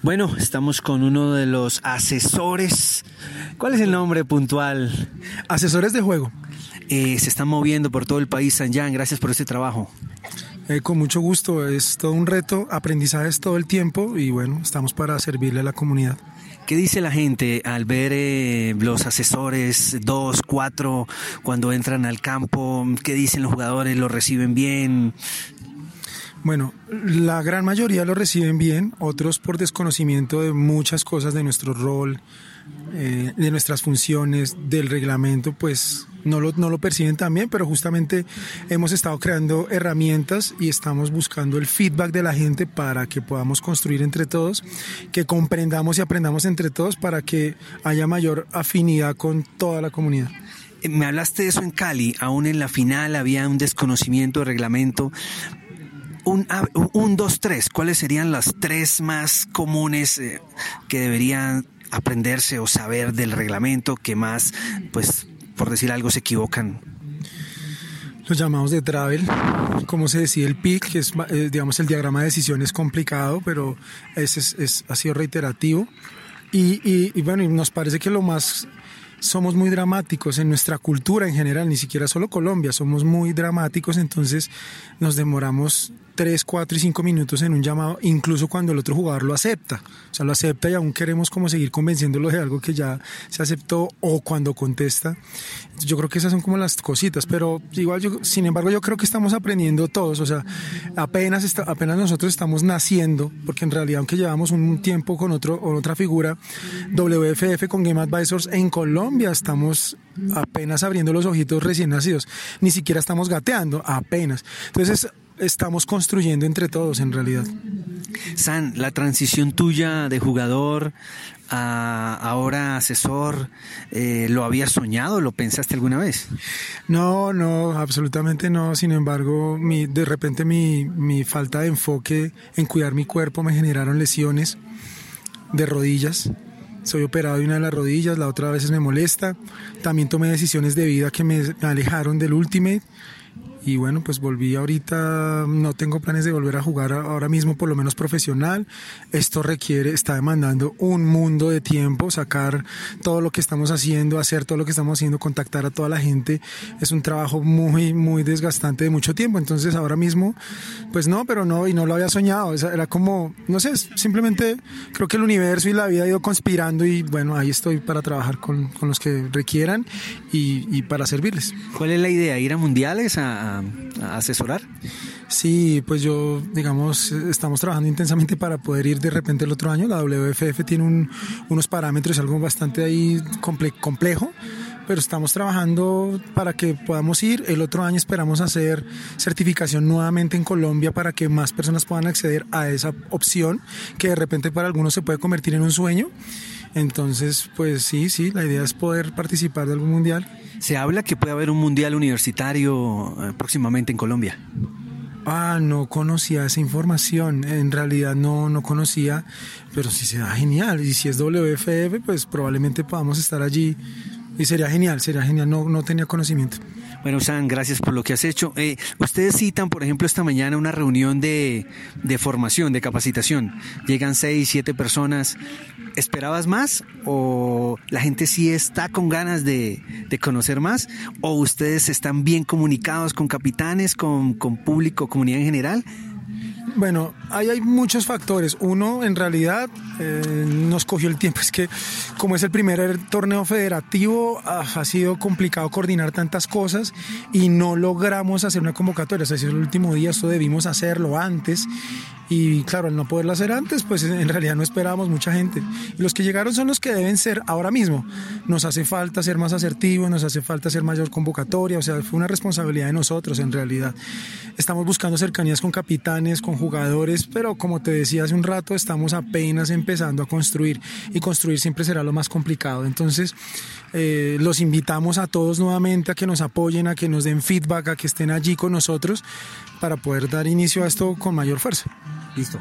Bueno, estamos con uno de los asesores. ¿Cuál es el nombre puntual? Asesores de juego. Eh, se están moviendo por todo el país, San Jan. Gracias por este trabajo. Eh, con mucho gusto, es todo un reto, aprendizajes todo el tiempo y bueno, estamos para servirle a la comunidad. ¿Qué dice la gente al ver eh, los asesores, dos, cuatro, cuando entran al campo? ¿Qué dicen los jugadores? ¿Lo reciben bien? Bueno, la gran mayoría lo reciben bien, otros por desconocimiento de muchas cosas de nuestro rol, eh, de nuestras funciones, del reglamento, pues no lo, no lo perciben tan bien, pero justamente hemos estado creando herramientas y estamos buscando el feedback de la gente para que podamos construir entre todos, que comprendamos y aprendamos entre todos para que haya mayor afinidad con toda la comunidad. Eh, me hablaste de eso en Cali, aún en la final había un desconocimiento de reglamento, un, dos, tres, ¿cuáles serían las tres más comunes eh, que deberían aprenderse o saber del reglamento que más, pues, por decir algo, se equivocan? Los llamados de travel, cómo se decide el PIC, que es, eh, digamos, el diagrama de decisión es complicado, pero ese es, ha sido reiterativo. Y, y, bueno, nos parece que lo más somos muy dramáticos en nuestra cultura en general, ni siquiera solo Colombia, somos muy dramáticos, entonces nos demoramos 3, 4 y 5 minutos en un llamado, incluso cuando el otro jugador lo acepta. O sea, lo acepta y aún queremos como seguir convenciéndolo de algo que ya se aceptó o cuando contesta. Yo creo que esas son como las cositas, pero igual yo, sin embargo, yo creo que estamos aprendiendo todos. O sea, apenas, apenas nosotros estamos naciendo, porque en realidad, aunque llevamos un tiempo con, otro, con otra figura, WFF con Game Advisors en Colombia estamos apenas abriendo los ojitos recién nacidos. Ni siquiera estamos gateando, apenas. Entonces, estamos construyendo entre todos en realidad. San, la transición tuya de jugador a ahora asesor, eh, ¿lo habías soñado? ¿Lo pensaste alguna vez? No, no, absolutamente no. Sin embargo, mi, de repente mi, mi falta de enfoque en cuidar mi cuerpo me generaron lesiones de rodillas soy operado de una de las rodillas, la otra a veces me molesta. También tomé decisiones de vida que me alejaron del Ultimate y bueno, pues volví ahorita, no tengo planes de volver a jugar ahora mismo, por lo menos profesional. Esto requiere, está demandando un mundo de tiempo, sacar todo lo que estamos haciendo, hacer todo lo que estamos haciendo, contactar a toda la gente. Es un trabajo muy, muy desgastante de mucho tiempo. Entonces ahora mismo, pues no, pero no, y no lo había soñado. Era como, no sé, simplemente creo que el universo y la vida ha ido conspirando y bueno, ahí estoy para trabajar con, con los que requieran y, para servirles. ¿Cuál es la idea? ¿Ir a mundiales? Asesorar? Sí, pues yo, digamos, estamos trabajando intensamente para poder ir de repente el otro año. La WFF tiene unos parámetros, algo bastante ahí complejo, pero estamos trabajando para que podamos ir. El otro año esperamos hacer certificación nuevamente en Colombia para que más personas puedan acceder a esa opción que de repente para algunos se puede convertir en un sueño. Entonces, pues sí, sí, la idea es poder participar de algún mundial. Se habla que puede haber un mundial universitario eh, próximamente en Colombia. Ah, no conocía esa información. En realidad no, no conocía, pero si se da genial. Y si es WFF, pues probablemente podamos estar allí. Y sería genial, sería genial. No, no tenía conocimiento. Bueno, San, gracias por lo que has hecho. Eh, ustedes citan, por ejemplo, esta mañana una reunión de, de formación, de capacitación. Llegan seis, siete personas. ¿Esperabas más? ¿O la gente sí está con ganas de, de conocer más? ¿O ustedes están bien comunicados con capitanes, con, con público, comunidad en general? Bueno, ahí hay muchos factores. Uno, en realidad, eh, nos cogió el tiempo. Es que como es el primer torneo federativo, ah, ha sido complicado coordinar tantas cosas y no logramos hacer una convocatoria. O sea, si es el último día, esto debimos hacerlo antes. Y claro, al no poderlo hacer antes, pues en realidad no esperábamos mucha gente. Los que llegaron son los que deben ser ahora mismo. Nos hace falta ser más asertivos, nos hace falta ser mayor convocatoria. O sea, fue una responsabilidad de nosotros en realidad. Estamos buscando cercanías con capitanes, con jugadores, pero como te decía hace un rato, estamos apenas empezando a construir y construir siempre será lo más complicado. Entonces, eh, los invitamos a todos nuevamente a que nos apoyen, a que nos den feedback, a que estén allí con nosotros para poder dar inicio a esto con mayor fuerza. Listo.